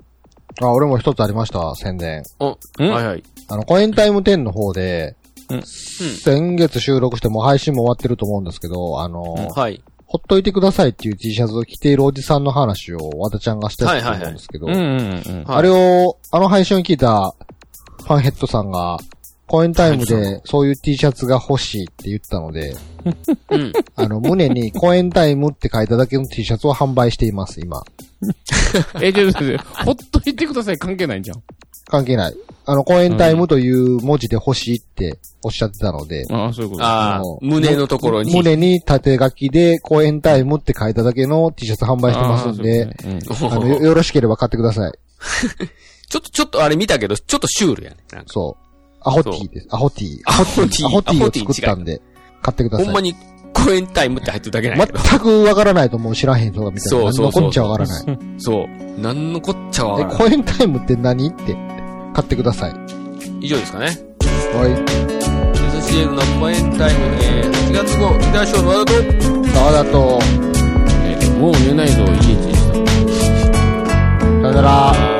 あ、俺も一つありました、宣伝。お、ん？はいはい。あの、コエンタイム10の方で、うん先月収録してもう配信も終わってると思うんですけど、あの、はい。ほっといてくださいっていう T シャツを着ているおじさんの話を和田ちゃんがしてたと思うんですけど、あれを、あの配信を聞いたファンヘッドさんが、コエンタイムでそういう T シャツが欲しいって言ったので、うん。あの、胸にコエンタイムって書いただけの T シャツを販売しています、今。え、ちょっと待って、ほっといてください関係ないんじゃん。関係ない。あの、コエンタイムという文字で欲しいっておっしゃってたので、ああ、そういうこと。ああの、胸のところに。胸に縦書きでコエンタイムって書いただけの T シャツ販売してますんで、あーそういうこあの、よよろしければ買ってください。ちょっと、ちょっとあれ見たけど、ちょっとシュールやね。なんかそう。アホティです。アホティ。アホティアホティをアホティ作ったんで、買ってください。ほんまに、コエンタイムって入ってるだけなんやけど。全くわからないと思う知らへん人が見たら何のこっちゃわからない。そう。なんのこっちゃわえ、からない。コエンタイムって何って買ってください。以上ですかね。はい。SCL のコエンタイム、えー、8月号、ギターショーのワードと、沢田と、えーもう寝ないぞ、いちいちした。さよなら。